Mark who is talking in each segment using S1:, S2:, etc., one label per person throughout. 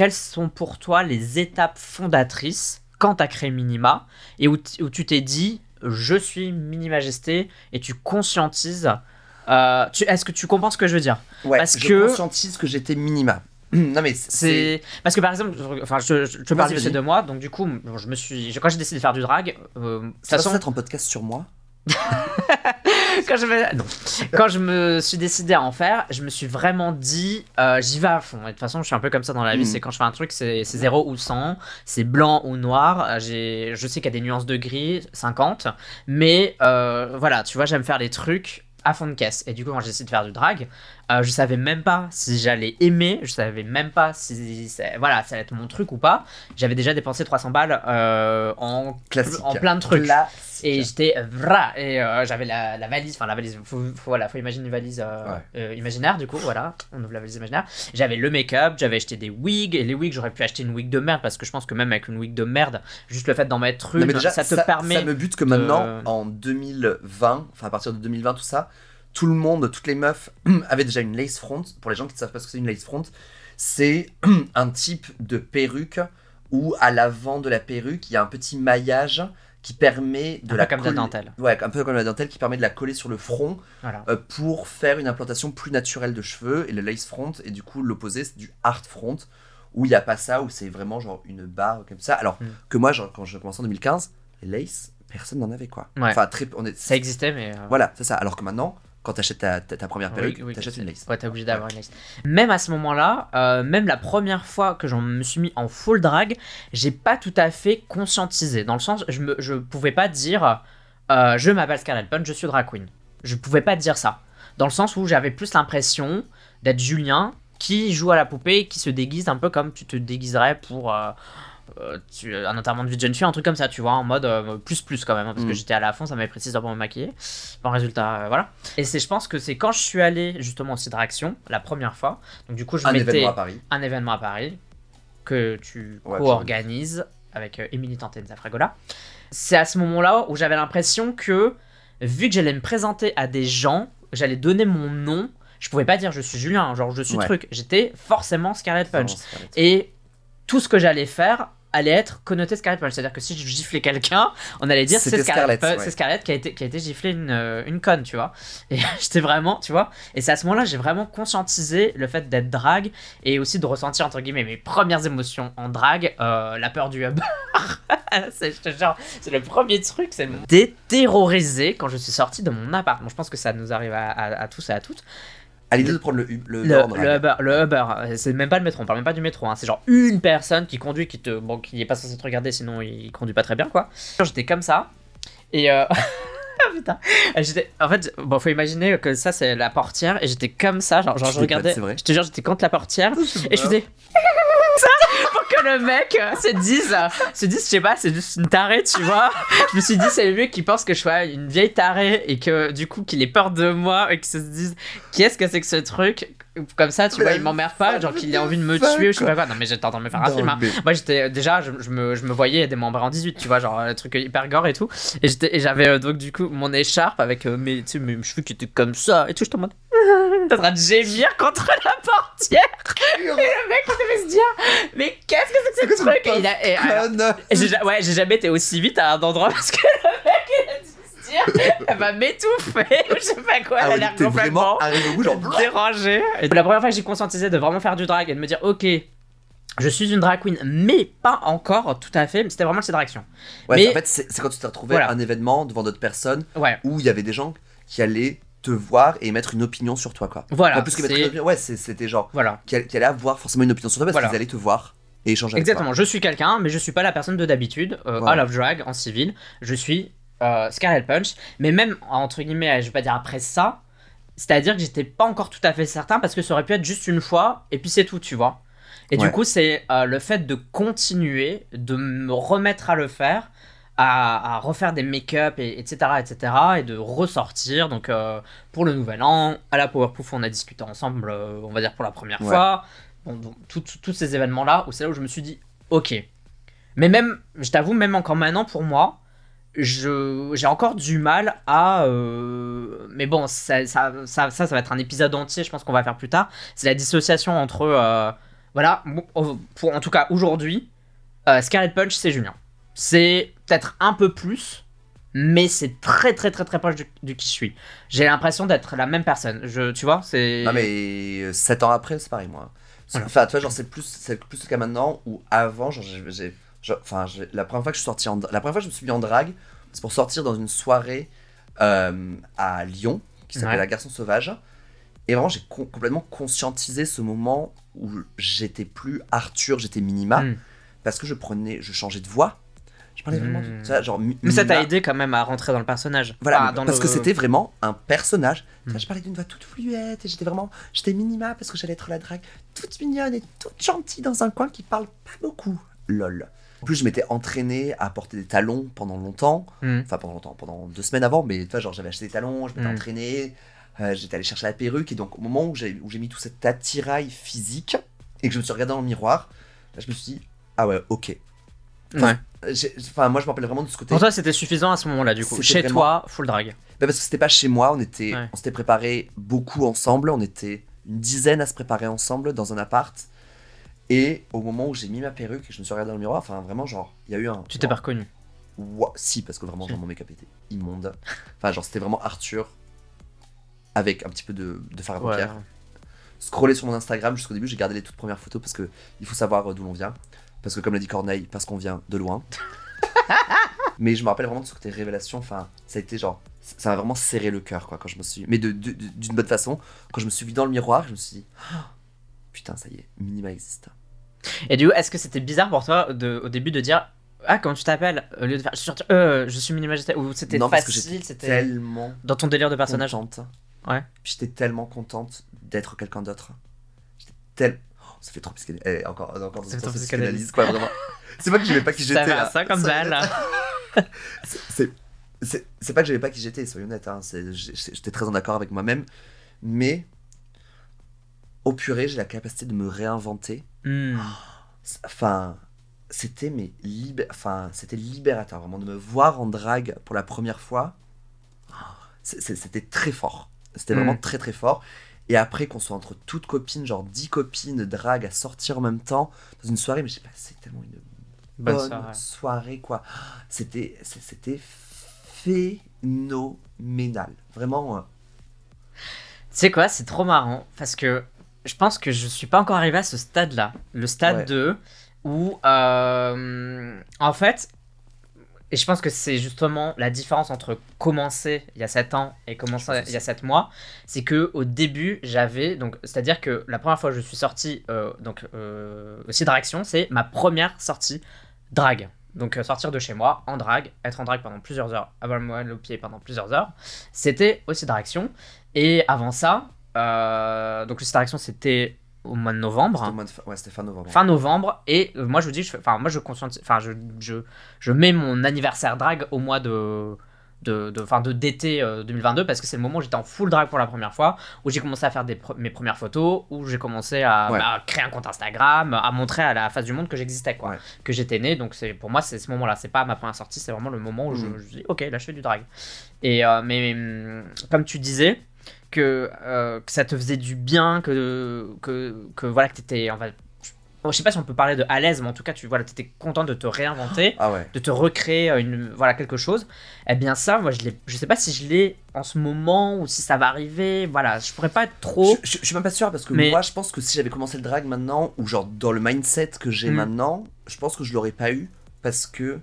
S1: quelles sont pour toi les étapes fondatrices quand tu as créé Minima et où, où tu t'es dit je suis Mini Majesté et tu conscientises. euh, Est-ce que tu comprends ce que je veux dire?
S2: Ouais,
S1: Parce
S2: je
S1: que-
S2: conscientise que j'étais minima. non mais c'est.
S1: Parce que par exemple, je- enfin, je, je, je te parle de moi, donc du coup, je me suis, quand j'ai décidé de faire du drag, euh,
S2: Ça
S1: façon,
S2: va être un podcast sur moi.
S1: quand je me, non. quand je me suis décidé à en faire, je me suis vraiment dit, euh, j'y vais à fond. Et de toute façon, je suis un peu comme ça dans la vie.
S2: Mm.
S1: C'est quand je fais un truc, c'est c'est 0 ou 100, c'est blanc ou noir. Euh, J'ai, je sais qu'il y a des nuances de gris, 50, mais euh, voilà, tu vois, j'aime faire les trucs à fond de caisse. Et du coup, quand j'ai décidé de faire du drag, euh, je savais même pas si j'allais aimer, je savais même pas si ça- voilà, ça allait être mon truc ou pas. J'avais déjà dépensé 300 balles euh, en, plein de trucs.
S2: Classique.
S1: Et j'étais vra et euh, j'avais la, la valise, enfin la valise, faut, faut- voilà, faut imaginer une valise euh,
S2: Ouais.
S1: euh, imaginaire du coup, voilà, on ouvre la valise imaginaire. J'avais le make-up, j'avais acheté des wigs et les wigs j'aurais pu acheter une wig de merde parce que je pense que même avec une wig de merde, juste le fait d'en mettre une,
S2: Non, mais déjà,
S1: ça te permet.
S2: Ça me bute que maintenant, en 2020, enfin à partir de 2020, tout ça, tout le monde, toutes les meufs avaient déjà une lace front. Pour les gens qui ne savent pas ce que c'est une lace front, c'est un type de perruque où à l'avant de la perruque, il y a un petit maillage qui permet de
S1: Un
S2: la
S1: peu comme de la
S2: coller-
S1: dentelle.
S2: Ouais, un peu comme la dentelle qui permet de la coller sur le front
S1: Voilà.
S2: euh, pour faire une implantation plus naturelle de cheveux et le lace front et du coup l'opposé c'est du hard front où il n'y a pas ça où c'est vraiment genre une barre comme ça alors
S1: Mm.
S2: que moi genre, quand je commençais en 2015 les lace personne n'en avait quoi
S1: Ouais.
S2: enfin très on est
S1: Ça existait, mais. euh,
S2: voilà c'est ça alors que maintenant quand t'achètes ta, ta, ta première perruque
S1: oui,
S2: t'achètes
S1: c'est-
S2: une lace
S1: Ouais, t'es obligé d'avoir une lace. Même à ce moment-là, euh, même la première fois que je me suis mis en full drag, j'ai pas tout à fait conscientisé. Dans le sens, je, me, je pouvais pas dire euh, je m'appelle Scarlett Punch, je suis drag queen. Je pouvais pas dire ça. Dans le sens où j'avais plus l'impression d'être Julien qui joue à la poupée, qui se déguise un peu comme tu te déguiserais pour. euh, euh, tu- un enterrement de vie de jeune fille, un truc comme ça, tu vois, en mode euh, plus plus quand même, hein, parce que
S2: Mm.
S1: j'étais à la fond, ça m'avait pris 6 heures pour me maquiller. Bon, résultat, euh, voilà. Et c'est, je pense que c'est quand je suis allé justement au site Réaction, la première fois, donc du coup, je
S2: un
S1: mettais
S2: événement à Paris
S1: un événement à Paris que tu
S2: Ouais,
S1: co-organises avec euh, Émilie Tantenza Fragola. C'est à ce moment-là où j'avais l'impression que, vu que j'allais me présenter à des gens, j'allais donner mon nom, je pouvais pas dire je suis Julien, genre je suis
S2: Ouais.
S1: truc, j'étais forcément Scarlett Punch. Et tout ce que j'allais faire allait être connoté Scarlett Punch. C'est-à-dire que si je giflais quelqu'un, on allait dire c'est Punch-
S2: ouais.
S1: c'est Scarlett qui a été, qui a été giflé une, euh, une conne, tu vois. Et j'étais vraiment, tu vois. Et c'est à ce moment-là j'ai vraiment conscientisé le fait d'être drague et aussi de ressentir, entre guillemets, mes premières émotions en drague, euh, la peur du Uber. c'est, c'est le premier truc, c'est déterrorisé quand je suis sorti de mon appart. Bon, je pense que ça nous arrive à, à- à tous et à toutes.
S2: À l'idée de prendre le, le,
S1: Le, le Uber, le Uber, c'est même pas le métro, on parle même pas du métro, hein, c'est genre une personne qui conduit, qui te, bon, qui est pas censé te regarder, sinon il conduit pas très bien, quoi. J'étais comme ça, et euh... putain, j'étais, en fait, bon, faut imaginer que ça c'est la portière, et j'étais comme ça, genre, genre je regardais, je te jure, j'étais contre la portière, et je faisais pour que le mec euh, se dise, euh, se dise, je sais pas, c'est juste une tarée, tu vois. Je me suis dit, c'est le mieux qui pense que je sois une vieille tarée et que du coup, qu'il ait peur de moi et qu'il se dise, qu'est-ce que c'est que ce truc? Comme ça, tu
S2: Mais
S1: vois, il m'emmerde pas, genre qu'il ait
S2: de
S1: envie de me tuer, ou je sais pas quoi. Non, mais j'étais en train de me faire un film. hein.
S2: mais-
S1: Moi, j'étais déjà, je, je me, je me voyais démembré en 18, tu vois, genre un truc hyper gore et tout. Et j'avais euh, donc du coup mon écharpe avec euh, mes, tu sais, mes cheveux qui étaient comme ça et tout. J'étais en mode. T'es en train de gémir contre la portière. Et le mec, il devait se dire, mais qu'est-ce que c'est que ce truc? Et il a- et alors, et ouais, j'ai jamais été aussi vite à un endroit parce que le mec, il a dû se dire, elle va m'étouffer, ou je sais pas quoi,
S2: Ah
S1: elle a l'air complètement dérangée. Et la première fois que j'ai conscientisé de vraiment faire du drag et de me dire, ok, je suis une drag queen, mais pas encore tout à fait, mais c'était vraiment cette direction.
S2: Ouais,
S1: Mais-
S2: en fait, c'est quand tu t'es retrouvé
S1: Voilà.
S2: à un événement devant d'autres personnes
S1: Ouais,
S2: où il y avait des gens qui allaient te voir et mettre une opinion sur toi, quoi.
S1: voilà.
S2: en plus que mettre une opinion, ouais, c'était genre
S1: Voilà.
S2: qui, qui allaient avoir forcément une opinion sur toi parce
S1: Voilà.
S2: qu'ils allaient te voir et échanger avec
S1: Exactement, je suis quelqu'un, mais je suis pas la personne de d'habitude. Euh,
S2: Voilà.
S1: I love drag en civil, je suis euh, Scarlet Punch, mais même entre guillemets, je vais pas dire après ça, c'est-à-dire que j'étais pas encore tout à fait certain parce que ça aurait pu être juste une fois et puis c'est tout, tu vois. Et du coup, c'est euh, le fait de continuer, de me remettre à le faire, à, à refaire des make-up, et, etc., etc., et de ressortir. Donc, euh, pour le nouvel an, à la Powerpuff, on a discuté ensemble, euh, on va dire pour la première
S2: Ouais.
S1: fois. Bon, tous ces événements-là, où c'est là où je me suis dit, ok. Mais même, je t'avoue, même encore maintenant, pour moi, j'ai encore du mal à euh, mais bon ça ça, ça ça ça va être un épisode entier je pense qu'on va faire plus tard c'est la dissociation entre euh, Voilà, pour, en tout cas aujourd'hui, euh, Scarlet Punch, c'est Julien. C'est peut-être un peu plus, mais c'est très très très très proche du, qui je suis. J'ai l'impression d'être la même personne. Je, tu vois, c'est.
S2: Non mais 7 ans après, c'est pareil moi. Enfin, tu vois, genre c'est plus, c'est plus le cas maintenant ou avant, genre j'ai, enfin, la première fois que je suis sorti en, la première fois que je me suis mis en drague, c'est pour sortir dans une soirée euh, à Lyon qui s'appelle La Garçon Sauvage. Et vraiment, j'ai complètement conscientisé ce moment où j'étais plus Arthur, j'étais Minima, hmm. parce que je prenais, je changeais de voix. Je parlais vraiment de hmm. ça, genre.
S1: Mais ça t'a aidé quand même à rentrer dans le personnage.
S2: Voilà, parce que c'était vraiment un personnage. Hmm. Je parlais d'une voix toute fluette et j'étais vraiment, j'étais Minima parce que j'allais être la drague, toute mignonne et toute gentille dans un coin qui parle pas beaucoup. Lol. En plus, je m'étais entraîné à porter des talons pendant longtemps. Enfin, pendant longtemps, pendant deux semaines avant, mais tu vois, genre, j'avais acheté des talons, je m'étais entraîné. Euh, j'étais allé chercher la perruque et donc au moment où j'ai mis tout cet attirail physique et que je me suis regardé dans le miroir, là je me suis dit ah ouais ok.
S1: Enfin,
S2: Enfin moi je me rappelle vraiment de ce côté.
S1: Pour toi c'était suffisant à ce moment-là du coup. Chez toi full drag.
S2: Bah parce que c'était pas chez moi, on était on s'était préparé beaucoup ensemble, on était une dizaine à se préparer ensemble dans un appart. Et au moment où j'ai mis ma perruque et je me suis regardé dans le miroir, enfin vraiment genre il y a eu un.
S1: Tu t'es pas reconnu.
S2: si parce que vraiment mon make-up était immonde. Enfin genre c'était vraiment Arthur avec un petit peu de, de fard à paupières. Scroller sur mon Instagram jusqu'au début, j'ai gardé les toutes premières photos parce que il faut savoir euh, d'où l'on vient. Parce que comme l'a dit Corneille, parce qu'on vient de loin. mais je me rappelle vraiment de ce côté révélation. Enfin, ça a été genre, ça m'a vraiment serré le cœur quoi quand je me suis. Mais d'une de, d'une bonne façon. Quand je me suis vu dans le miroir, je me suis dit, oh, putain, ça y est, Minima existe.
S1: Et du coup, est-ce que c'était bizarre pour toi de, au début de dire ah, comment tu t'appelles Au lieu de faire euh, je suis Minima Ou c'était facile C'était
S2: tellement.
S1: Dans ton délire de personnage
S2: Ouais. J'étais tellement contente d'être quelqu'un d'autre. J'étais tellement. Oh, ça fait trop psychanalyse. Eh, encore, encore ça fait psychanalyse, quoi, vraiment. c'est pas que j'aimais pas qui j'étais.
S1: Ça, ça comme balle.
S2: c'est. C'est pas que j'aimais pas qui j'étais, soyons honnêtes. Hein. J'étais très en accord avec moi-même. Mais. Purée, j'ai la capacité de me réinventer.
S1: Hmm.
S2: Enfin. C'était mais enfin, c'était libérateur vraiment de me voir en drague pour la première fois. C'était très fort. C'était vraiment mm. très très fort. Et après, qu'on soit entre toutes copines, genre 10 copines drague à sortir en même temps dans une soirée, mais j'ai passé tellement une bonne, soirée. quoi. C'était c'était phénoménal. Vraiment. Euh.
S1: Tu sais quoi, c'est trop marrant parce que je pense que je suis pas encore arrivé à ce stade-là. Le stade 2 où, euh, en fait, et je pense que c'est justement la différence entre commencer il y a 7 ans et commencer il y a 7 mois. C'est que au début, j'avais. donc C'est-à-dire que la première fois que je suis sorti euh, donc, euh, aussi Draction, c'est ma première sortie drague. Donc euh, sortir de chez moi en drague, être en drague pendant plusieurs heures, avoir le moelle au pied pendant plusieurs heures, c'était aussi Draction. Et avant ça, donc le Draction c'était au mois de novembre.
S2: Ouais, c'était fin novembre.
S1: Fin novembre. Et euh, moi, je vous dis, enfin, moi, je, enfin, je, je, je, mets mon anniversaire drag au mois de de, de, fin, de d'été 2022 euh, parce que c'est le moment où j'étais en full drag pour la première fois, où j'ai commencé à faire des mes premières photos, où j'ai commencé à, bah, créer un compte Instagram, à montrer à la face du monde que j'existais, quoi, que j'étais né. Donc c'est pour moi c'est ce moment-là, c'est pas ma première sortie, c'est vraiment le moment où je, mm. je, dis ok là je fais du drag. Et euh, mais, hum, comme tu disais, que, euh, que ça te faisait du bien, que, que, que voilà, que t'étais. Enfin, je sais pas si on peut parler de à l'aise, mais en tout cas, tu voilà, étais content de te réinventer,
S2: ah ouais.
S1: de te recréer une, voilà, quelque chose. Eh bien, ça, moi, je, je sais pas si je l'ai en ce moment ou si ça va arriver. Voilà, je pourrais pas être trop.
S2: Je, je, suis même pas sûr parce que moi, je pense que si j'avais commencé le drag maintenant, ou genre dans le mindset que j'ai hmm. maintenant, je pense que je l'aurais pas eu parce que.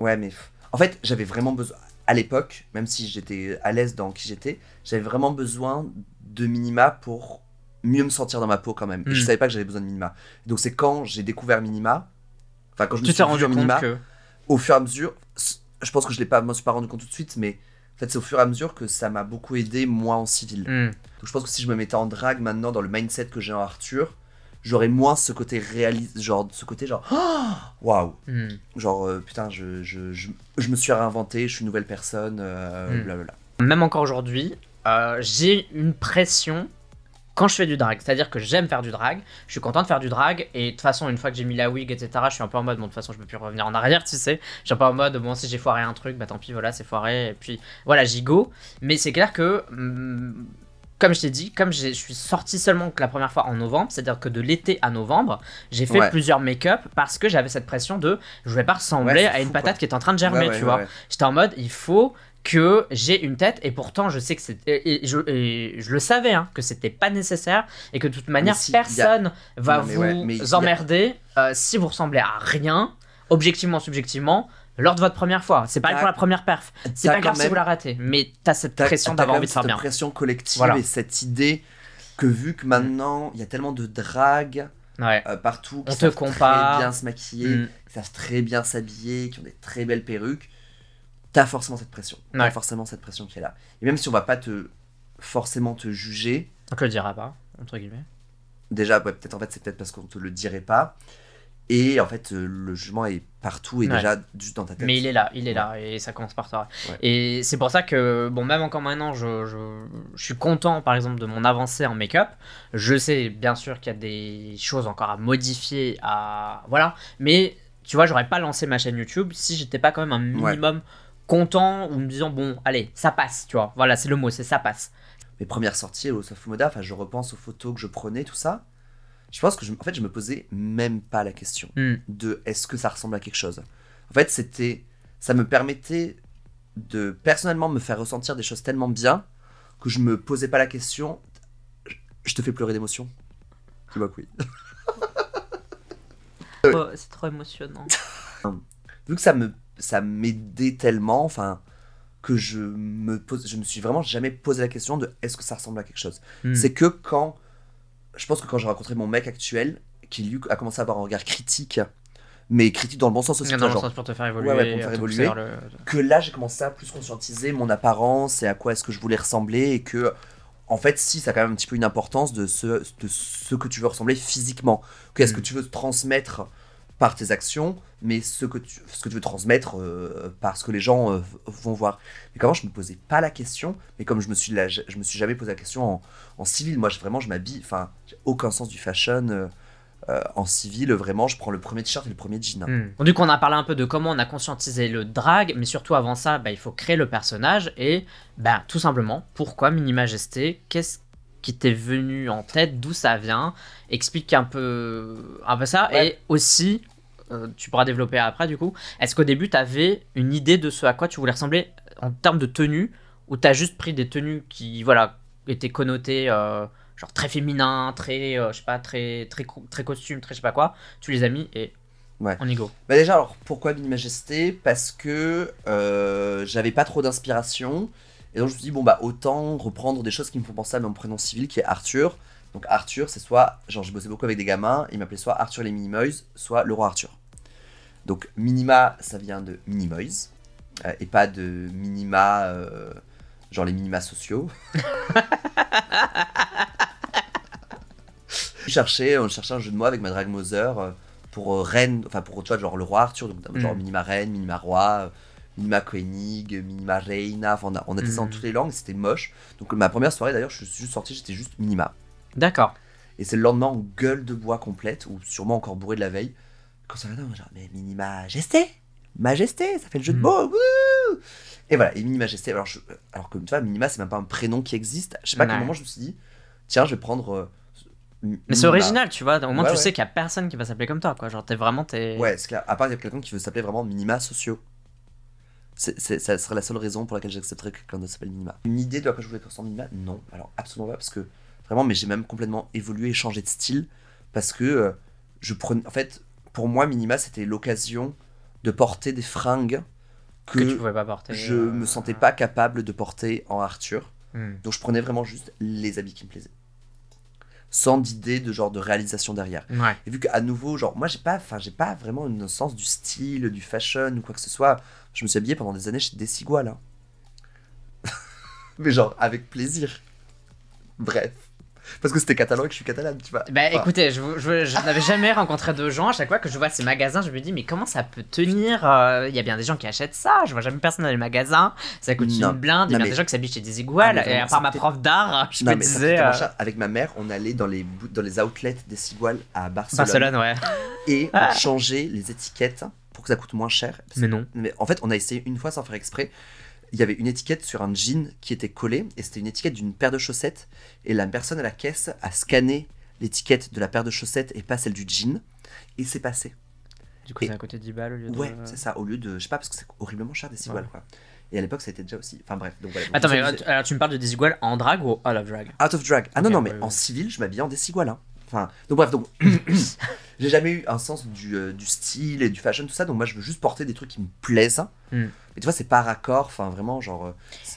S2: Ouais, mais. En fait, j'avais vraiment besoin à l'époque, même si j'étais à l'aise dans qui j'étais, j'avais vraiment besoin de minima pour mieux me sentir dans ma peau quand même. Et je hmm. savais pas que j'avais besoin de minima. Donc c'est quand j'ai découvert minima, enfin quand je me suis rendu minima, au fur et à mesure, je pense que je l'ai pas, me suis pas rendu compte tout de suite, mais en fait c'est au fur et à mesure que ça m'a beaucoup aidé moi en civil. Hmm. Donc je pense que si je me mettais en drague maintenant dans le mindset que j'ai en Arthur, j'aurais moins ce côté réaliste, genre ce côté genre waouh, hmm. genre euh, putain, je, je, je, je, me suis réinventé, je suis une nouvelle personne, euh, hmm. blablabla.
S1: Même encore aujourd'hui, euh, j'ai une pression quand je fais du drag. C'est-à-dire que j'aime faire du drag, je suis content de faire du drag, et de toute façon, une fois que j'ai mis la wig, etc., je suis un peu en mode, bon, de toute façon, je peux plus revenir en arrière, tu sais. Je suis un peu en mode, bon, si j'ai foiré un truc, bah tant pis, voilà, c'est foiré, et puis voilà, j'y go. Mais c'est clair que. Hmm, comme je t'ai dit, comme je suis sorti seulement que la première fois en novembre, c'est-à-dire que de l'été à novembre, j'ai fait
S2: Ouais.
S1: plusieurs make-up parce que j'avais cette pression de je voulais pas ressembler
S2: Ouais,
S1: à une
S2: fou,
S1: patate
S2: quoi.
S1: qui est en train de germer,
S2: Ouais,
S1: tu vois. J'étais en mode, il faut que j'ai une tête et pourtant je sais que c'est je, je le savais hein, que c'était pas nécessaire et que de toute manière
S2: si, a-
S1: personne va
S2: Non,
S1: vous
S2: ouais, a-
S1: emmerder euh, si vous ressemblez à rien objectivement subjectivement lors de votre première fois c'est pareil pour la première perf c'est pas grave si vous la ratez mais t'as cette pression d'avoir envie de faire
S2: cette
S1: bien
S2: pression collective
S1: Voilà.
S2: et cette idée que vu que maintenant il y a tellement de drague
S1: ouais
S2: euh, partout, qui
S1: On te
S2: savent
S1: compare.
S2: très bien se maquiller,
S1: Mm.
S2: qui savent très bien s'habiller, qui ont des très belles perruques, t'as forcément cette pression. T'as forcément cette pression qui est là. Et même si on va pas te forcément te juger,
S1: on te le dira pas entre guillemets
S2: déjà ouais, peut-être en fait c'est peut-être parce qu'on te le dirait pas. Et en fait, euh, le jugement est partout et
S1: Ouais.
S2: déjà juste dans ta tête.
S1: Mais il est là, il est là, et ça commence par toi.
S2: Ouais.
S1: Et c'est pour ça que, bon, même encore maintenant, je, je, je suis content, par exemple, de mon avancée en make-up. Je sais, bien sûr, qu'il y a des choses encore à modifier, à... Voilà. Mais, tu vois, j'aurais pas lancé ma chaîne YouTube si j'étais pas quand même un minimum content, ou me disant, bon, allez, ça passe, tu vois. Voilà, c'est le mot, c'est ça passe.
S2: mes premières sorties au Sofumoda, enfin, je repense aux photos que je prenais, tout ça. Je pense que je, en fait, je me posais même pas la question
S1: Hmm.
S2: de est-ce que ça ressemble à quelque chose. En fait, c'était, ça me permettait de personnellement me faire ressentir des choses tellement bien que je me posais pas la question. Je- Je te fais pleurer d'émotion. Tu vois que oui.
S1: Oh, c'est trop émotionnant.
S2: Vu que ça me, ça m'aidait tellement, enfin, que je me pose, je me suis vraiment jamais posé la question de est-ce que ça ressemble à quelque chose.
S1: Hmm.
S2: C'est que quand. Je pense que quand j'ai rencontré mon mec actuel, qui lui a commencé à avoir un regard critique, mais critique dans le bon sens aussi,
S1: Dans le
S2: genre,
S1: sens pour te faire évoluer.
S2: Ouais, ouais, pour te faire
S1: te
S2: évoluer.
S1: le-
S2: que là j'ai commencé à plus conscientiser mon apparence et à quoi est-ce que je voulais ressembler et que. En fait, si, ça a quand même un petit peu une importance de ce, de ce que tu veux ressembler physiquement. Qu'est-ce
S1: Mm.
S2: que tu veux transmettre par tes actions, mais ce que tu, ce que tu veux transmettre euh, par ce que les gens euh, vont voir. Mais comment je me posais pas la question, mais comme je me suis, je, me suis jamais posé la question en, civil, moi vraiment je m'habille, enfin, j'ai aucun sens du fashion. euh, euh, en civil, vraiment, je prends le premier t-shirt et le premier jean.
S1: Donc, Du coup, on a parlé un peu de comment on a conscientisé le drag, mais surtout avant ça, bah, il faut créer le personnage et bah, tout simplement, pourquoi Mini Majesté Qu'est-ce qui t'est venu en tête D'où ça vient Explique un peu, un peu ça.
S2: Ouais.
S1: Et aussi, euh, tu pourras développer après du coup, est-ce qu'au début, tu avais une idée de ce à quoi tu voulais ressembler en termes de tenue ou tu as juste pris des tenues qui voilà, étaient connotées euh, genre très féminin, très, euh, je sais pas, très, très, très costume, très je sais pas quoi Tu les as mis et
S2: Ouais.
S1: on y go.
S2: Bah déjà, alors pourquoi Mini Majesté? Parce que euh, j'avais pas trop d'inspiration. Et donc je me suis dit, bon bah autant reprendre des choses qui me font penser à mon prénom civil qui est Arthur. Donc Arthur, c'est soit, genre j'ai bossé beaucoup avec des gamins, ils m'appelaient soit Arthur les Minimoys, soit le roi Arthur. Donc Minima, ça vient de Minimoys, euh, et pas de Minima, euh, genre les minima sociaux. je cherchais, on cherchait un jeu de mots avec ma drag Mother euh, pour euh, reine, enfin pour tu vois, genre le roi Arthur, donc genre
S1: Mm.
S2: minima reine, minima roi, minima Koenig, minima reina, enfin on a, on a testé dans
S1: Mm.
S2: toutes les langues, c'était moche. Donc ma première soirée d'ailleurs, je suis juste sorti, j'étais juste minima.
S1: D'accord.
S2: Et c'est le lendemain en gueule de bois complète, ou sûrement encore bourré de la veille. Quand ça on genre, mais mini majesté Majesté, ça fait le jeu de
S1: Mm.
S2: mots wouh Et voilà, et mini majesté, alors, je- alors que tu vois, minima, c'est même pas un prénom qui existe. Je sais pas à quel moment je me suis dit, tiens, je vais prendre. euh,
S1: Mais c'est
S2: Minima.
S1: original, tu vois. Au moins,
S2: Ouais,
S1: tu
S2: ouais.
S1: sais qu'il y a personne qui va s'appeler comme toi, quoi. Genre, t'es vraiment. T'es...
S2: Ouais, c'est clair. À part il y a quelqu'un qui veut s'appeler vraiment minima sociaux. C'est, c'est- ça serait la seule raison pour laquelle j'accepterais que quelqu'un s'appelle minima. Une idée de à quoi je voulais ressembler minima? Non, alors absolument pas, parce que vraiment, mais j'ai même complètement évolué et changé de style, parce que euh, je prenais. En fait, pour moi, minima, c'était l'occasion de porter des fringues que,
S1: que tu pouvais pas porter.
S2: je
S1: euh,
S2: me sentais pas capable de porter en Arthur.
S1: hmm.
S2: Donc je prenais vraiment juste les habits qui me plaisaient. Sans d'idée de genre de réalisation derrière.
S1: Ouais.
S2: Et vu qu'à nouveau, genre, moi, j'ai pas, enfin, j'ai pas vraiment une sens du style, du fashion ou quoi que ce soit. Je me suis habillé pendant des années chez Desigual. Hein. Mais genre, avec plaisir. Bref. Parce que c'était catalan et que je suis catalane, tu vois.
S1: Bah
S2: Enfin,
S1: écoutez, je, vous- je, je n'avais jamais rencontré de gens. À chaque fois que je vois ces magasins, je me dis, mais comment ça peut tenir euh, Il y a bien des gens qui achètent ça. Je vois jamais personne dans les magasins. Ça coûte
S2: Non.
S1: une blinde. Il y a bien
S2: mais-
S1: des gens qui s'habitent chez des
S2: Ah,
S1: iguales.
S2: mais
S1: et à part ma prof d'art, je
S2: non,
S1: me
S2: mais
S1: disais. euh.
S2: Avec ma mère, on allait dans les, dans les outlets Desigual à Barcelone,
S1: Barcelone, ouais.
S2: et
S1: Ah.
S2: on changeait les étiquettes pour que ça coûte moins cher. Parce
S1: Mais non.
S2: Mais en fait, on a essayé une fois sans faire exprès. Il y avait une étiquette sur un jean qui était collée, et c'était une étiquette d'une paire de chaussettes, et la personne à la caisse a scanné l'étiquette de la paire de chaussettes et pas celle du jean, et c'est passé.
S1: Du coup,
S2: Et-
S1: c'est à côté de 10 balles au lieu de.
S2: Ouais, c'est ça, au lieu de, je sais pas, parce que c'est horriblement cher des ciguales,
S1: Ouais.
S2: quoi. Et à l'époque, ça était déjà aussi, enfin bref, donc voilà. Donc,
S1: Attends, mais alors, tu me parles de Desigual en drag ou out of drag?
S2: Out of drag. Ah non, non, mais
S1: ouais.
S2: en civil, je m'habillais en desigual. Hein. Enfin, donc bref, donc j'ai jamais eu un sens du, euh, du style et du fashion, tout ça. Donc moi, je veux juste porter des trucs qui me plaisent.
S1: Hmm.
S2: Mais tu vois, c'est pas raccord. Enfin, vraiment, genre, euh,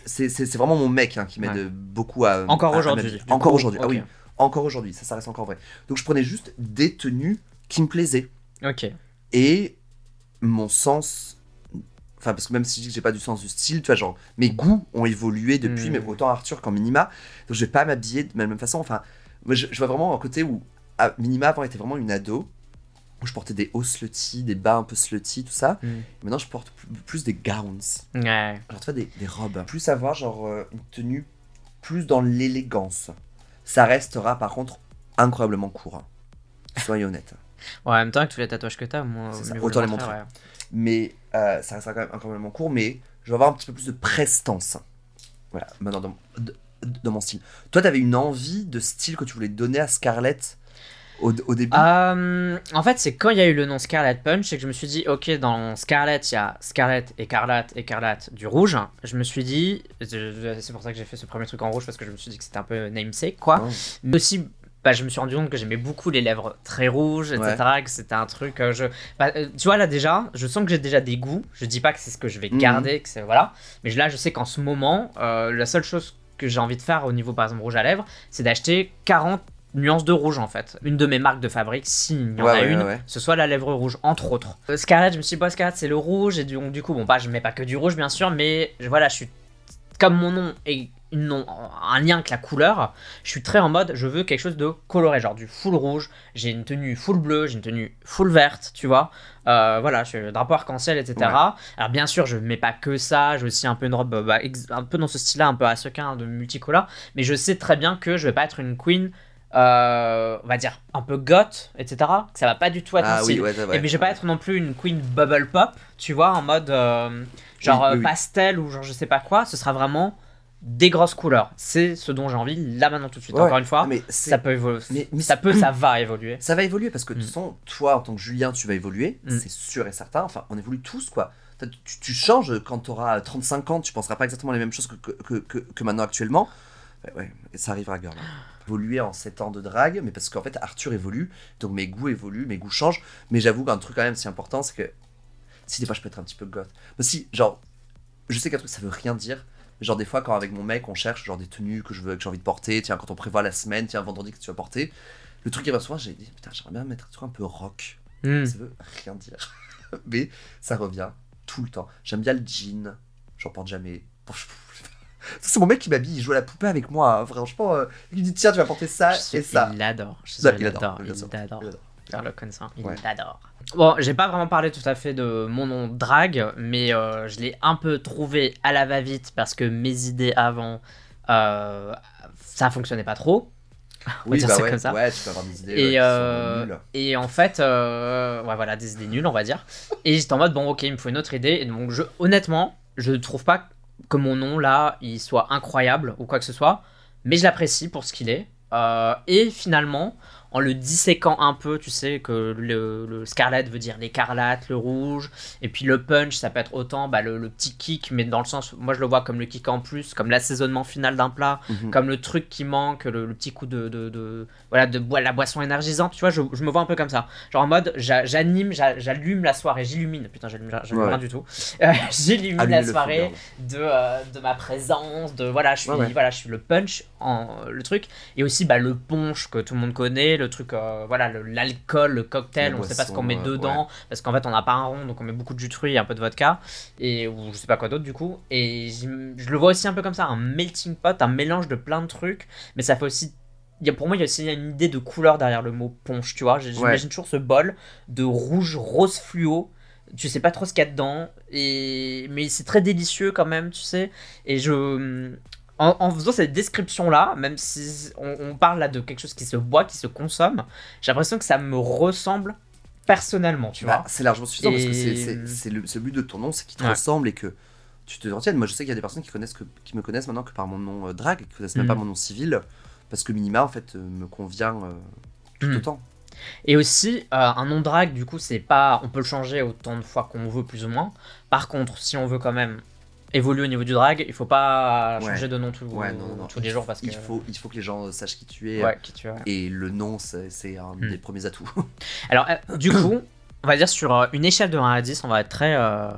S2: c'est vraiment mon mec hein, qui m'aide
S1: Ouais.
S2: beaucoup à.
S1: Encore aujourd'hui.
S2: Encore aujourd'hui. Ah oui, encore aujourd'hui. Ça, ça reste encore vrai. Donc je prenais juste des tenues qui me plaisaient
S1: Ok.
S2: et mon sens. Enfin, parce que même si je dis que j'ai pas du sens du style, tu vois, genre, mes goûts ont évolué depuis,
S1: Hmm.
S2: mais autant Arthur qu'en Minima. Donc, je vais pas m'habiller de la même façon. Enfin, je, je vois vraiment un côté où ah, Minima avant était vraiment une ado, où je portais des hauts slutty, des bas un peu slutty, tout ça.
S1: Hmm.
S2: Maintenant, je porte plus, des gowns,
S1: Ouais.
S2: genre, tu vois, des, des robes. Plus avoir, genre, euh, une tenue plus dans l'élégance. Ça restera, par contre, incroyablement court. hein. Soyez honnête.
S1: Ouais, en même temps, avec tous les tatouages que t'as, moi,
S2: ça, autant les
S1: montrer, ouais.
S2: mais euh, ça restera quand même incroyablement court, mais je vais avoir un petit peu plus de prestance. Voilà, maintenant dans, dans mon style. Toi, t'avais une envie de style que tu voulais donner à Scarlett au, au début?
S1: Euh, en fait, c'est quand il y a eu le nom Scarlet Punch, c'est que je me suis dit, ok, dans Scarlet, il y a Scarlet, écarlate, écarlate, du rouge. Je me suis dit, c'est pour ça que j'ai fait ce premier truc en rouge, parce que je me suis dit que c'était un peu namesake, quoi. Mais aussi, bah, je me suis rendu compte que j'aimais beaucoup les lèvres très rouges, etc. Que c'était un truc. euh, je... bah, euh, tu vois, là déjà, je sens que j'ai déjà des goûts. Je dis pas que c'est ce que je vais
S2: Mhm.
S1: garder, que c'est. Voilà. Mais là, je sais qu'en ce moment, euh, la seule chose que j'ai envie de faire au niveau, par exemple, rouge à lèvres, c'est d'acheter 40 nuances de rouge en fait. Une de mes marques de fabrique, s'il y en
S2: Ouais,
S1: a
S2: ouais,
S1: une,
S2: ouais.
S1: ce soit la lèvre rouge, entre autres. Euh, Scarlett, je me suis dit, bah, Scarlett, c'est le rouge, et donc, du coup, bon, bah, je mets pas que du rouge, bien sûr, mais je- voilà, je suis. Comme mon nom est nom, un lien avec la couleur, je suis très en mode, je veux quelque chose de coloré, genre du full rouge, j'ai une tenue full bleue, j'ai une tenue full verte, tu vois. Euh, voilà, je suis drapeau arc-en-ciel, etc.
S2: Ouais.
S1: Alors bien sûr, je mets pas que ça, j'ai aussi un peu une robe, bah, un peu dans ce style-là, un peu à sequin, de multicolore, mais je sais très bien que je vais pas être une queen, euh, on va dire, un peu goth, etc. Que ça va pas du tout être
S2: Ah oui, ouais.
S1: Et mais je vais pas être non plus une queen bubble pop, tu vois, en mode euh, genre
S2: Oui, oui, oui.
S1: pastel ou genre je sais pas quoi. Ce sera vraiment des grosses couleurs. C'est ce dont j'ai envie là maintenant tout de suite.
S2: Ouais,
S1: Encore une fois,
S2: mais
S1: ça peut évoluer.
S2: mais- mais
S1: ça peut, ça va évoluer.
S2: Ça va évoluer parce que de
S1: Mm.
S2: toute façon, toi en tant que Julien, tu vas évoluer,
S1: Mm.
S2: c'est sûr et certain. Enfin, on évolue tous quoi. Tu, tu changes quand tu auras 35 ans, tu penseras pas exactement les mêmes choses que, que, que, que- maintenant actuellement. Ouais, ouais, et ça arrivera, girl. Évoluer en 7 ans de drague, mais parce qu'en fait Arthur évolue, donc mes goûts évoluent, mes goûts changent. Mais j'avoue qu'un truc quand même si important, c'est que si des fois je peux être un petit peu goth. Mais si, genre, je sais qu'un truc ça veut rien dire. Genre des fois quand avec mon mec on cherche genre des tenues que je veux que j'ai envie de porter, tiens quand on prévoit la semaine, tiens vendredi que tu vas porter, le truc qui revient souvent j'ai dit putain j'aimerais bien mettre un truc un peu rock.
S1: Hmm.
S2: Ça veut rien dire. Mais ça revient tout le temps. J'aime bien le jean, j'en porte jamais. Bon, je- C'est mon mec qui m'habille, il joue à la poupée avec moi. hein. Franchement, euh, il me dit tiens tu vas porter ça
S1: Je
S2: et ça.
S1: Il l'adore.
S2: Il
S1: il
S2: adore,
S1: Il
S2: adore.
S1: Le connaissant, il
S2: Ouais.
S1: l'adore. Bon, j'ai pas vraiment parlé tout à fait de mon nom de drague, mais euh, je l'ai un peu trouvé à la va-vite parce que mes idées avant, euh, ça fonctionnait pas trop. On va
S2: Oui,
S1: dire
S2: bah
S1: ça
S2: ouais,
S1: comme ça.
S2: ouais, tu peux avoir des idées
S1: Et,
S2: ouais, qui
S1: euh,
S2: sont
S1: et en fait, euh, ouais, voilà, des idées nulles, on va dire. Et j'étais en mode, bon, ok, il me faut une autre idée. Et donc, je, honnêtement, je ne trouve pas que mon nom, là, il soit incroyable ou quoi que ce soit. Mais je l'apprécie pour ce qu'il est. Euh, et finalement, en le disséquant un peu, tu sais, que le, le scarlet veut dire l'écarlate, le rouge. Et puis le punch, ça peut être autant bah, le, le petit kick, mais dans le sens, moi je le vois comme le kick en plus, comme l'assaisonnement final d'un plat
S2: Mhm.
S1: comme le truc qui manque, le, le petit coup de, de, de- voilà de la boisson énergisante, tu vois, je, je me vois un peu comme ça. Genre en mode j'a- j'anime, j'a- j'allume la soirée, j'illumine. Putain, j'allume
S2: Ouais.
S1: rien du tout. Euh, j'illumine la soirée de, euh, de ma présence, de voilà, je suis
S2: Ouais, ouais.
S1: voilà, je suis le punch en le truc et aussi bah le punch que tout le monde connaît, le truc euh, voilà, l'alcool, le cocktail, on sait pas ce qu'on met
S2: euh,
S1: dedans parce qu'en fait, on n'a pas un rond, donc on met beaucoup de jus de fruits et un peu de vodka et ou je sais pas quoi d'autre du coup. Et je le vois aussi un peu comme ça un melting pot un mélange de plein de trucs mais ça fait aussi il y a, pour moi il y a aussi une idée de couleur derrière le mot ponche tu vois. J'imagine toujours ce bol de rouge rose fluo. Tu sais pas trop ce qu'il y a dedans et mais c'est très délicieux quand même tu sais. Et je en, en faisant cette description là même si on, on parle là de quelque chose qui se boit qui se consomme j'ai l'impression que ça me ressemble personnellement tu
S2: Bah,
S1: vois
S2: c'est largement suffisant parce que c'est- le, but de ton nom, c'est qu'il te
S1: Ouais.
S2: ressemble et que tu te retiennes. Moi, je sais qu'il y a des personnes qui, connaissent que, qui me connaissent maintenant que par mon nom euh, drag, qui connaissent même pas
S1: Mhm.
S2: mon nom civil, parce que minima, en fait, euh, me convient euh, tout
S1: Mhm.
S2: autant.
S1: Et aussi, euh, un nom drag, du coup, c'est pas. On peut le changer autant de fois qu'on veut, plus ou moins. Par contre, si on veut quand même évoluer au niveau du drag, il faut pas
S2: Ouais.
S1: changer de nom tout-
S2: Ouais, non, non.
S1: tous les jours parce que.
S2: Il faut, il faut que les gens sachent qui tu es.
S1: Ouais, qui tu es.
S2: Et le nom, c'est un
S1: Mhm.
S2: des premiers atouts.
S1: Alors, euh, du coup, on va dire sur euh, une échelle de 1 à 10, on va être très. euh,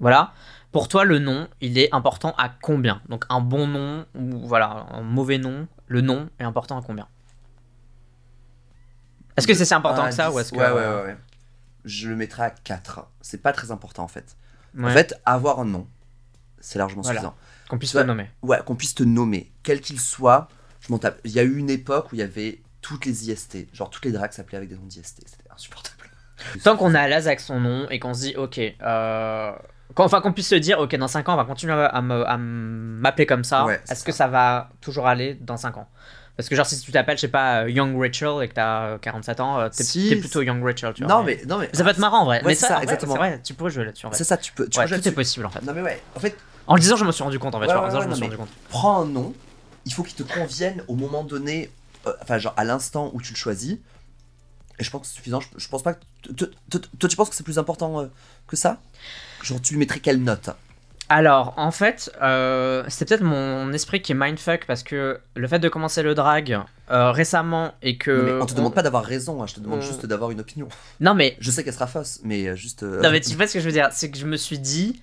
S1: Voilà. Pour toi, le nom, il est important à combien? Donc, un bon nom ou voilà, un mauvais nom, le nom est important à combien? Est-ce que c'est si important que ça ou est-ce que.
S2: Ouais, ouais, ouais. Je le mettrais à 4. C'est pas très important en fait. En fait, avoir un nom, c'est largement
S1: Voilà.
S2: suffisant.
S1: Qu'on puisse le nommer.
S2: Ouais, qu'on puisse te nommer, quel qu'il soit. Je m'en tape. Il y a eu une époque où il y avait toutes les IST. Genre, toutes les drags s'appelaient avec des noms d'IST. C'était insupportable.
S1: Tant qu'on est à l'aise avec son nom et qu'on se dit, ok, euh, enfin qu'on puisse se dire, ok, dans 5 ans, on va continuer à, m'appeler comme ça.
S2: Ouais,
S1: Est-ce que
S2: ça.
S1: va toujours aller dans 5 ans? Parce que, genre, si tu t'appelles, je sais pas, euh, Young Rachel et que t'as euh, 47 ans, euh, t'es
S2: Si,
S1: plutôt Young Rachel, tu vois.
S2: Non, mais, non, mais.
S1: Ça peut être marrant en vrai.
S2: Ouais,
S1: mais ça,
S2: ça,
S1: vrai,
S2: exactement.
S1: C'est vrai, tu pourrais jouer là-dessus.
S2: C'est ça, tu peux. Tu
S1: Ouais,
S2: peux jouer
S1: tout est possible en fait.
S2: Non, mais ouais. En fait,
S1: En le disant, je me suis rendu compte en fait.
S2: Ouais, ouais,
S1: je me suis rendu compte.
S2: prends un nom. Il faut qu'il te convienne au moment donné. euh, Enfin, genre à l'instant où tu le choisis. Et je pense que c'est suffisant. Je, je pense pas que. Toi, tu penses que c'est plus important euh, que ça? Genre, tu lui mettrais quelle note?
S1: Alors, en fait, euh, c'est peut-être mon esprit qui est mindfuck parce que le fait de commencer le drag euh, récemment et que.
S2: Mais on te demande pas d'avoir raison, hein, je te demande
S1: on-
S2: juste d'avoir une opinion.
S1: Non, mais
S2: Je sais qu'elle sera fausse, mais juste. euh,
S1: Non mais tu vois ce que je veux dire, c'est que je me suis dit,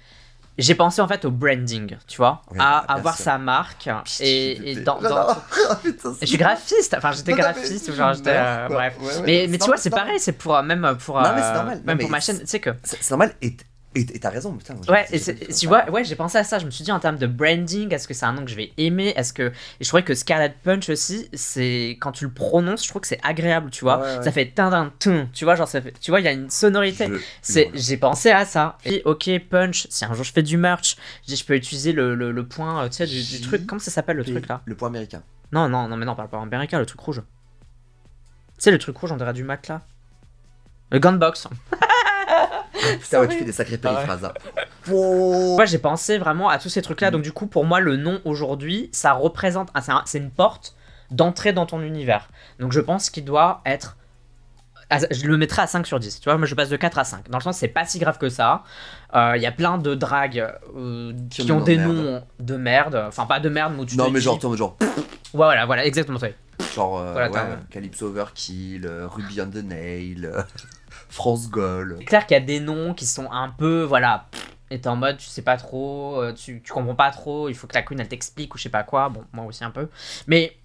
S1: j'ai pensé en fait au branding, tu vois,
S2: Oui,
S1: à avoir
S2: sûr.
S1: sa marque et, et dans,
S2: Non,
S1: dans-
S2: non. Putain,
S1: Et je suis graphiste, enfin j'étais
S2: Non, non, mais-
S1: graphiste ou genre j'étais euh, bref.
S2: ouais, ouais,
S1: mais mais tu vois c'est pareil, c'est pour euh, même pour
S2: Non,
S1: euh.
S2: Non,
S1: même
S2: mais
S1: pour ma
S2: c'est-
S1: chaîne, tu sais que
S2: C'est normal, et et t'as raison, putain.
S1: Ouais, tu vois, ouais, j'ai pensé à ça. Je me suis dit en termes de branding, est-ce que c'est un nom que je vais aimer? Est-ce que et je trouvais que Scarlet Punch aussi, c'est quand tu le prononces, je trouve que c'est agréable, tu vois.
S2: Ouais, ouais.
S1: Ça fait tin tin tu vois, genre ça fait, tu vois, il y a une sonorité.
S2: Je-
S1: C'est,
S2: voilà.
S1: j'ai pensé à ça. Et ok, punch. Si un jour je fais du merch, je peux utiliser le, le, le point, euh, tu sais, du, truc. Comment ça s'appelle le truc là?
S2: Le point américain.
S1: Non, non, non, mais non, parle pas américain, le truc rouge. Tu sais, le truc rouge, on dirait du Mac là. Le gunbox.
S2: Putain, ouais, tu fais des sacrées
S1: Ah ouais.
S2: périphrases. hein. Wow.
S1: Moi, j'ai pensé vraiment à tous ces trucs là.
S2: Mm.
S1: Donc, du coup, pour moi, le nom aujourd'hui, ça représente. ah, c'est, un- c'est une porte d'entrée dans ton univers. Donc, je pense qu'il doit être. à- Je le mettrais à 5 sur 10. Tu vois, moi je passe de 4 à 5. Dans le sens, c'est pas si grave que ça. Euh, Il y a plein de drags euh, qui, ont des
S2: de merde.
S1: noms de merde. Enfin, pas de merde, mais où tu
S2: Non,
S1: te
S2: mais
S1: dis-
S2: genre, genre,
S1: Ouais, voilà, voilà, exactement ça.
S2: genre euh,
S1: Voilà,
S2: ouais, Calypso Overkill, euh, Ruby on the Nail, France Gold.
S1: C'est clair qu'il y a des noms qui sont un peu, voilà, et t'es en mode, tu sais pas trop, euh, tu, tu comprends pas trop, il faut que la queen elle t'explique ou je sais pas quoi, bon, moi aussi un peu. Mais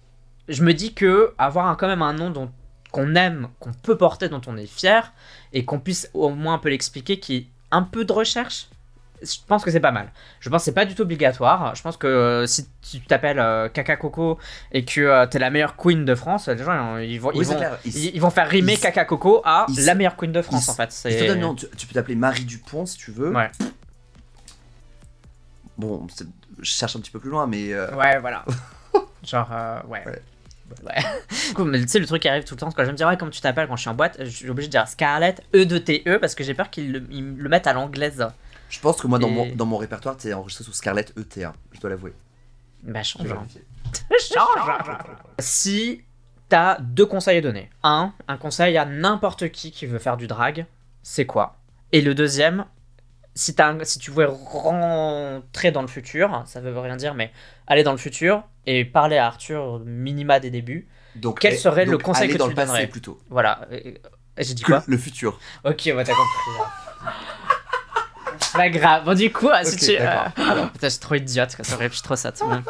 S1: je me dis que avoir quand même un nom dont qu'on aime, qu'on peut porter, dont on est fier, et qu'on puisse au moins un peu l'expliquer, qui est un peu de recherche, je pense que c'est pas mal. Je pense que c'est pas du tout obligatoire. Je pense que euh, si tu t'appelles euh, Caca Coco et que euh, t'es la meilleure queen de France, les gens ils vont, ils
S2: Oui,
S1: vont, ils, ils vont faire rimer Caca Coco à la meilleure queen de France en fait.
S2: te donne, non, tu, tu peux t'appeler Marie Dupont si tu veux.
S1: Ouais.
S2: Bon, je cherche un petit peu plus loin, mais. euh,
S1: Ouais, voilà. Genre, euh, ouais.
S2: Ouais.
S1: Ouais. Mais tu sais, le truc qui arrive tout le temps, quand je me dis, ouais, comment tu t'appelles quand je suis en boîte, je suis obligé de dire Scarlett, E de T E, parce que j'ai peur qu'ils le, ils le mettent à l'anglaise.
S2: Je pense que moi, dans,
S1: Et-
S2: mon, dans mon répertoire, t'es enregistré sous Scarlett ET1. Je dois l'avouer.
S1: Bah, change. hein. change. Si t'as deux conseils à donner, un, un conseil à n'importe qui qui veut faire du drag, c'est quoi? Et le deuxième, si, un- si tu voulais rentrer dans le futur, ça veut rien dire, mais aller dans le futur et parler à Arthur minima des débuts,
S2: Donc,
S1: Quel
S2: eh,
S1: serait le conseil
S2: aller
S1: que
S2: dans
S1: tu
S2: le
S1: lui
S2: passé
S1: donnerais?
S2: plutôt.
S1: voilà. J'ai dit quoi?
S2: Le futur.
S1: Ok, ouais, t'as compris. là. Pas grave. Bon, du coup, si tu. euh, Putain, je suis trop idiote, ça aurait je trop ça. tu vois.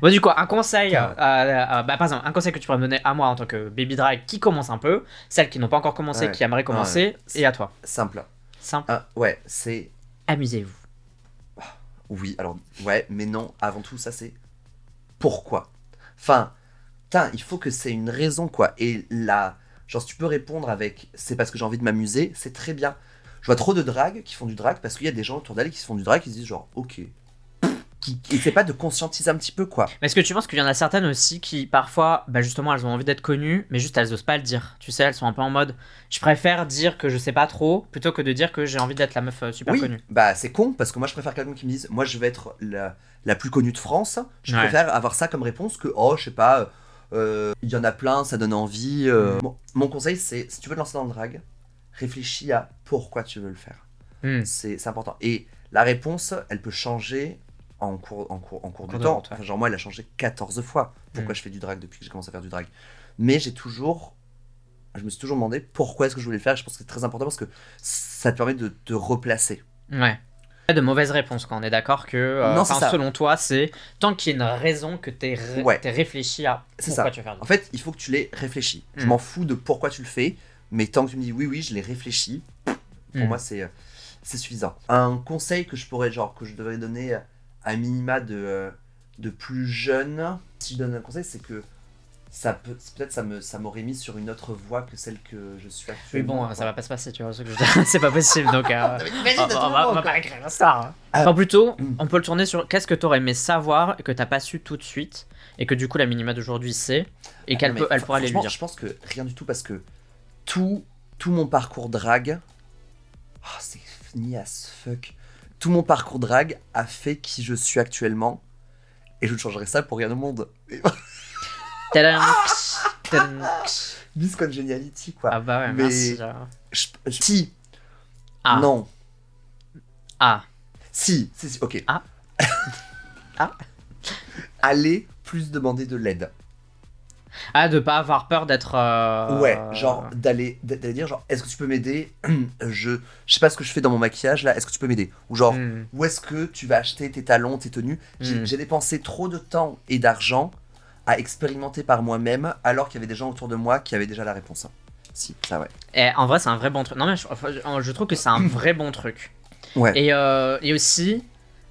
S1: Bon, du coup, un conseil, euh, euh, bah, par exemple, un conseil que tu pourrais me donner à moi en tant que baby drag qui commence un peu, celles qui n'ont pas encore commencé,
S2: Ouais.
S1: qui aimeraient commencer,
S2: Ouais.
S1: et à toi.
S2: Simple.
S1: Simple,
S2: Ah, ouais, c'est.
S1: amusez-vous.
S2: Oui, alors, ouais, mais non, avant tout, ça c'est. Pourquoi? Enfin, putain, il faut que c'est une raison, quoi. Et là, genre, si tu peux répondre avec c'est parce que j'ai envie de m'amuser, c'est très bien. Je vois trop de drags qui font du drag parce qu'il y a des gens autour d'elle qui se font du drag qui se disent, genre, ok. qui essaient pas de conscientiser un petit peu, quoi.
S1: Mais est-ce que tu penses qu'il y en a certaines aussi qui, parfois, bah justement, elles ont envie d'être connues, mais juste elles osent pas le dire. Tu sais, elles sont un peu en mode je préfère dire que je sais pas trop plutôt que de dire que j'ai envie d'être la meuf euh, super
S2: oui,
S1: connue.
S2: bah c'est con parce que moi je préfère quelqu'un qui me dise moi je vais être la, la plus connue de France. Je
S1: Ouais.
S2: préfère avoir ça comme réponse que oh je sais pas, euh, il y en a plein, ça donne envie. euh.
S1: Mm.
S2: Bon, mon conseil c'est si tu veux te lancer dans le drag, réfléchis à pourquoi tu veux le faire.
S1: Hmm.
S2: C'est important. Et la réponse elle peut changer en cours, en cours, en cours de temps. Enfin, genre moi elle a changé 14 fois pourquoi
S1: Mm.
S2: je fais du drag depuis que j'ai commencé à faire du drag. Mais j'ai toujours je me suis toujours demandé pourquoi est-ce que je voulais le faire. Je pense que c'est très important parce que ça te permet de te replacer.
S1: Ouais. Pas de mauvaises réponses quand on est d'accord que, euh,
S2: Non, ça.
S1: selon toi, c'est tant qu'il y a une raison que t'es ré-
S2: Ouais.
S1: réfléchi à
S2: C'est
S1: pourquoi
S2: ça.
S1: tu veux faire du
S2: En fait, il faut que tu l'aies réfléchi. Je
S1: Mm.
S2: m'en fous de pourquoi tu le fais, mais tant que tu me dis oui, oui, je l'ai réfléchi, pour
S1: Mm.
S2: moi, c'est euh, c'est suffisant. Un conseil que je pourrais, genre, que je devrais donner à minima de, euh, de plus jeune, si je donne un conseil, c'est que ça peut, peut-être ça me, ça m'aurait mis sur une autre voie que celle que je suis
S1: Oui,
S2: actuellement.
S1: bon, ça va pas se passer, tu vois ce que je veux dire. c'est pas possible, donc. euh, on, on va, on pas
S2: quoi.
S1: écrire un star. hein.
S2: Ah.
S1: Enfin, plutôt,
S2: Mm.
S1: on peut le tourner sur qu'est-ce que t'aurais aimé savoir et que t'as pas su tout de suite et que du coup la minima d'aujourd'hui sait et qu'elle
S2: mais
S1: peut, elle pourra aller lui dire.
S2: Je pense que rien du tout parce que tout, tout mon parcours drag, oh, c'est funny as fuck. Tout mon parcours drag a fait qui je suis actuellement et je ne changerai ça pour rien au monde.
S1: Tadam, tadam.
S2: Miss Congeniality quoi.
S1: Ah bah ouais,
S2: Mais-
S1: merci.
S2: Je- je- si,
S1: Ah.
S2: non,
S1: Ah.
S2: si, si, si, ok.
S1: Ah. Ah.
S2: Allez plus demander de l'aide.
S1: Ah, de pas avoir peur d'être. euh,
S2: Ouais, genre d'aller d'aller dire genre est-ce que tu peux m'aider Je je sais pas ce que je fais dans mon maquillage là, est-ce que tu peux m'aider? Ou genre
S1: Hmm.
S2: où est-ce que tu vas acheter tes talons, tes tenues? J'ai
S1: Mm.
S2: dépensé trop de temps et d'argent à expérimenter par moi-même alors qu'il y avait des gens autour de moi qui avaient déjà la réponse. hein. Si, ça ouais.
S1: Et en vrai, c'est un vrai bon truc. Non, mais je- je trouve que c'est un vrai bon truc.
S2: Ouais.
S1: Et, euh, et aussi,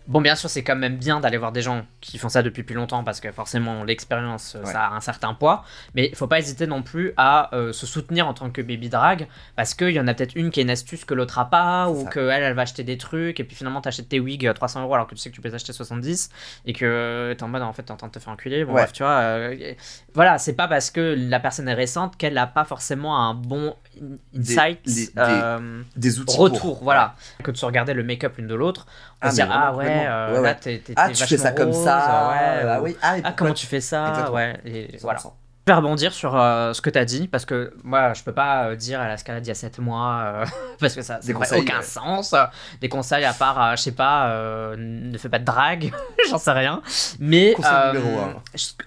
S1: bon, bien sûr, c'est quand même bien d'aller voir des gens qui font ça depuis plus longtemps parce que forcément, l'expérience, euh,
S2: Ouais.
S1: ça a un certain poids. Mais il faut pas hésiter non plus à euh, se soutenir en tant que baby drag parce qu'il y en a peut-être une qui a une astuce que l'autre a pas ou qu'elle, elle va acheter des trucs et puis finalement, t'achètes tes wigs à 300 euros alors que tu sais que tu peux les acheter 70 et que t'es en mode en fait, t'es en train de te faire enculer. Bon,
S2: Ouais.
S1: bref, tu vois. euh, voilà, c'est pas parce que la personne est récente qu'elle a pas forcément un bon in-
S2: Des- des
S1: euh,
S2: Des outils
S1: retour,
S2: pour-
S1: voilà. Que de se regarder le make-up l'une de l'autre, on
S2: Ah,
S1: se
S2: mais
S1: ah ouais, euh,
S2: Ouais, ouais.
S1: là t'es t'es-
S2: Ah,
S1: t'es
S2: tu fais ça comme ça.
S1: ouais,
S2: ah
S1: ou-
S2: oui. Ah,
S1: Ah comment
S2: tu-
S1: fais ça,
S2: Exactement.
S1: ouais. Et
S2: 100%.
S1: voilà. Je vais rebondir sur euh, ce que t'as dit parce que moi je peux pas euh, dire à la scalade il y a 7 mois euh, parce que ça n'a aucun sens. Des conseils à part, je sais pas, ne fais pas de drague, j'en sais rien. Mais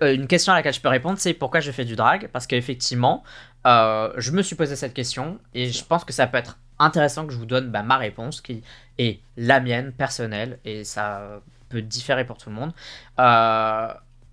S1: une question à laquelle je peux répondre c'est pourquoi je fais du drag parce qu'effectivement je me suis posé cette question et je pense que ça peut être intéressant que je vous donne bah, ma réponse qui est la mienne personnelle et ça peut différer pour tout le monde.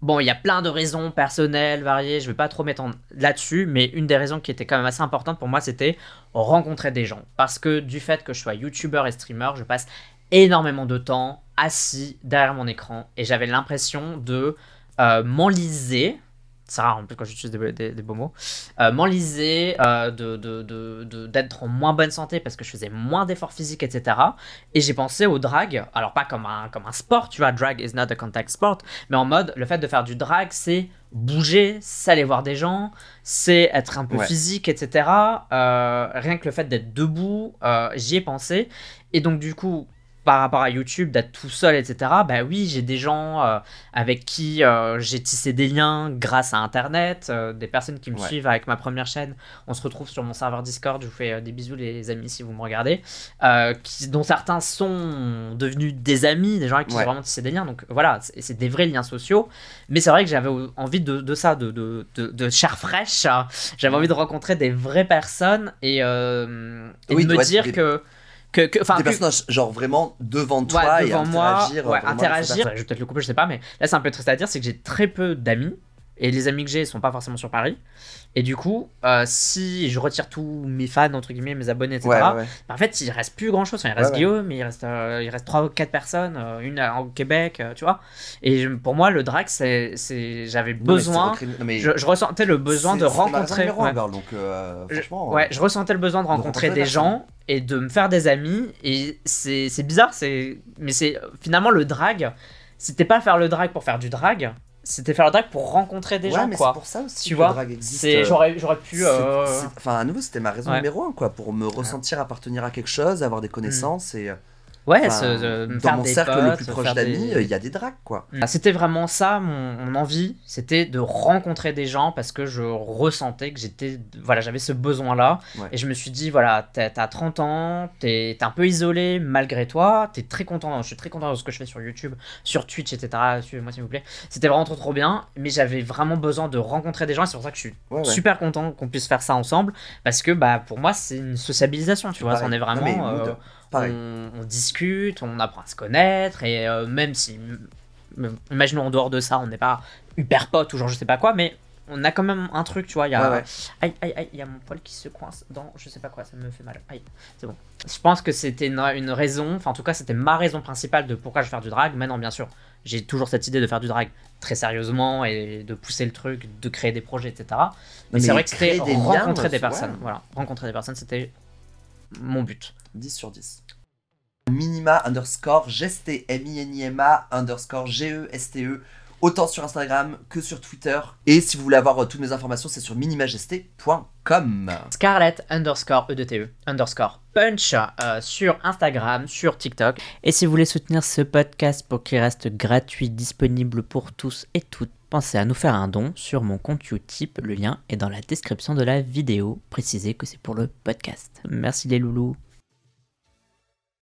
S1: Bon, il y a plein de raisons personnelles, variées, je vais pas trop m'étendre là-dessus, mais une des raisons qui était quand même assez importante pour moi, c'était rencontrer des gens. Parce que du fait que je sois youtubeur et streamer, je passe énormément de temps assis derrière mon écran et j'avais l'impression de euh, m'enliser. C'est rare en plus quand j'utilise des, des- des beaux mots. Euh, m'enliser, euh, de, de, de- de- d'être en moins bonne santé parce que je faisais moins d'efforts physiques, etc. Et j'ai pensé au drag, alors pas comme un, comme un sport, tu vois, drag is not a contact sport, mais en mode, le fait de faire du drag, c'est bouger, c'est aller voir des gens, c'est être un peu
S2: Ouais.
S1: physique, etc. Euh, rien que le fait d'être debout, euh, j'y ai pensé. Et donc, du coup, par rapport à YouTube, d'être tout seul, etc., bah oui, j'ai des gens euh, avec qui euh, j'ai tissé des liens grâce à Internet, euh, des personnes qui me
S2: Ouais.
S1: suivent avec ma première chaîne. On se retrouve sur mon serveur Discord, je vous fais des bisous les amis si vous me regardez, qui, dont certains sont devenus des amis, des gens avec qui
S2: Ouais.
S1: j'ai vraiment tissé des liens. Donc voilà, c'est des vrais liens sociaux. Mais c'est vrai que j'avais envie de, de ça, de, de, de, de chair fraîche. J'avais envie de rencontrer des vraies personnes et, et
S2: Oui,
S1: de me dire
S2: des-
S1: que... que,
S2: Des
S1: que-
S2: personnages genre vraiment devant
S1: Ouais,
S2: toi et
S1: devant moi,
S2: interagir.
S1: ouais,
S2: ces
S1: interagir. Je vais peut-être le couper, je sais pas, mais là c'est un peu triste à dire, c'est que j'ai très peu d'amis et les amis que j'ai sont pas forcément sur Paris. Et du coup, euh, si je retire tous mes fans entre guillemets, mes abonnés, etc.
S2: Ouais, ouais, ouais.
S1: bah, en fait, il reste plus grand chose. Enfin, il reste
S2: Ouais.
S1: Guillaume, il reste, euh, il reste trois ou quatre personnes, euh, une au Québec, tu vois. Et je- pour moi, le drag, c'est, j'avais
S2: Non, mais c'est
S1: besoin.
S2: recréé- non, mais
S1: Je, je ressentais le besoin de rencontrer. ouais.
S2: girl, donc euh,
S1: Je-
S2: franchement.
S1: Ouais, je ressentais le besoin de rencontrer
S2: rencontrer
S1: des gens et de me faire des amis. Et c'est c'est bizarre, c'est mais c'est finalement le drag. c'était pas faire le drag pour faire du drag, c'était faire le drag pour rencontrer des
S2: ouais,
S1: gens,
S2: mais
S1: quoi.
S2: c'est pour ça aussi
S1: Tu
S2: que
S1: vois,
S2: le drag existe. Euh,
S1: j'aurais, j'aurais pu. euh,
S2: Enfin, à nouveau, c'était ma raison
S1: Ouais.
S2: numéro un, quoi, pour me ressentir appartenir à quelque chose, avoir des connaissances et.
S1: Ouais,
S2: enfin,
S1: se-
S2: dans mon
S1: des
S2: cercle le plus proche d'amis,
S1: des-
S2: il y a des drags, quoi.
S1: Ah, C'était vraiment ça mon, mon envie, c'était de rencontrer des gens parce que je ressentais que j'étais, voilà, j'avais ce besoin-là
S2: Ouais.
S1: et je me suis dit voilà, t'as t'as 30 ans, t'es un peu isolé malgré toi, t'es très content, je suis très content de ce que je fais sur YouTube, sur Twitch, etc. Suivez-moi s'il vous plaît. C'était vraiment trop trop bien, mais j'avais vraiment besoin de rencontrer des gens et c'est pour ça que je suis
S2: Ouais, ouais.
S1: super content qu'on puisse faire ça ensemble parce que bah pour moi c'est une sociabilisation, tu vois, c'en est vraiment. Euh, on, on discute, on apprend à se connaître, et euh, même si, m- imaginons en dehors de ça, on n'est pas hyper potes ou genre je sais pas quoi, mais on a quand même un truc, tu vois. Il y a,
S2: Ouais, ouais.
S1: aïe, aïe, aïe, il y a mon poil qui se coince dans je sais pas quoi, ça me fait mal. Aïe, c'est bon. Je pense que c'était une, une raison, enfin en tout cas c'était ma raison principale de pourquoi je vais faire du drag. Maintenant, bien sûr, j'ai toujours cette idée de faire du drag très sérieusement et de pousser le truc, de créer des projets, etc. Mais,
S2: Mais
S1: c'est vrai que c'était
S2: créer des liens,
S1: rencontrer des
S2: ouais.
S1: personnes. Voilà, rencontrer des personnes, c'était mon but.
S2: 10 sur 10. Minima underscore gesté, M-I-N-I-M-A underscore G-E-S-T-E, autant sur Instagram que sur Twitter. Et si vous voulez avoir euh, toutes mes informations, c'est sur minimagesté.com.
S1: Scarlett underscore E2TE underscore punch euh, sur Instagram, sur TikTok. Et si vous voulez soutenir ce podcast pour qu'il reste gratuit, disponible pour tous et toutes, pensez à nous faire un don sur mon compte Utip. Le lien est dans la description de la vidéo. Précisez que c'est pour le podcast. Merci les loulous.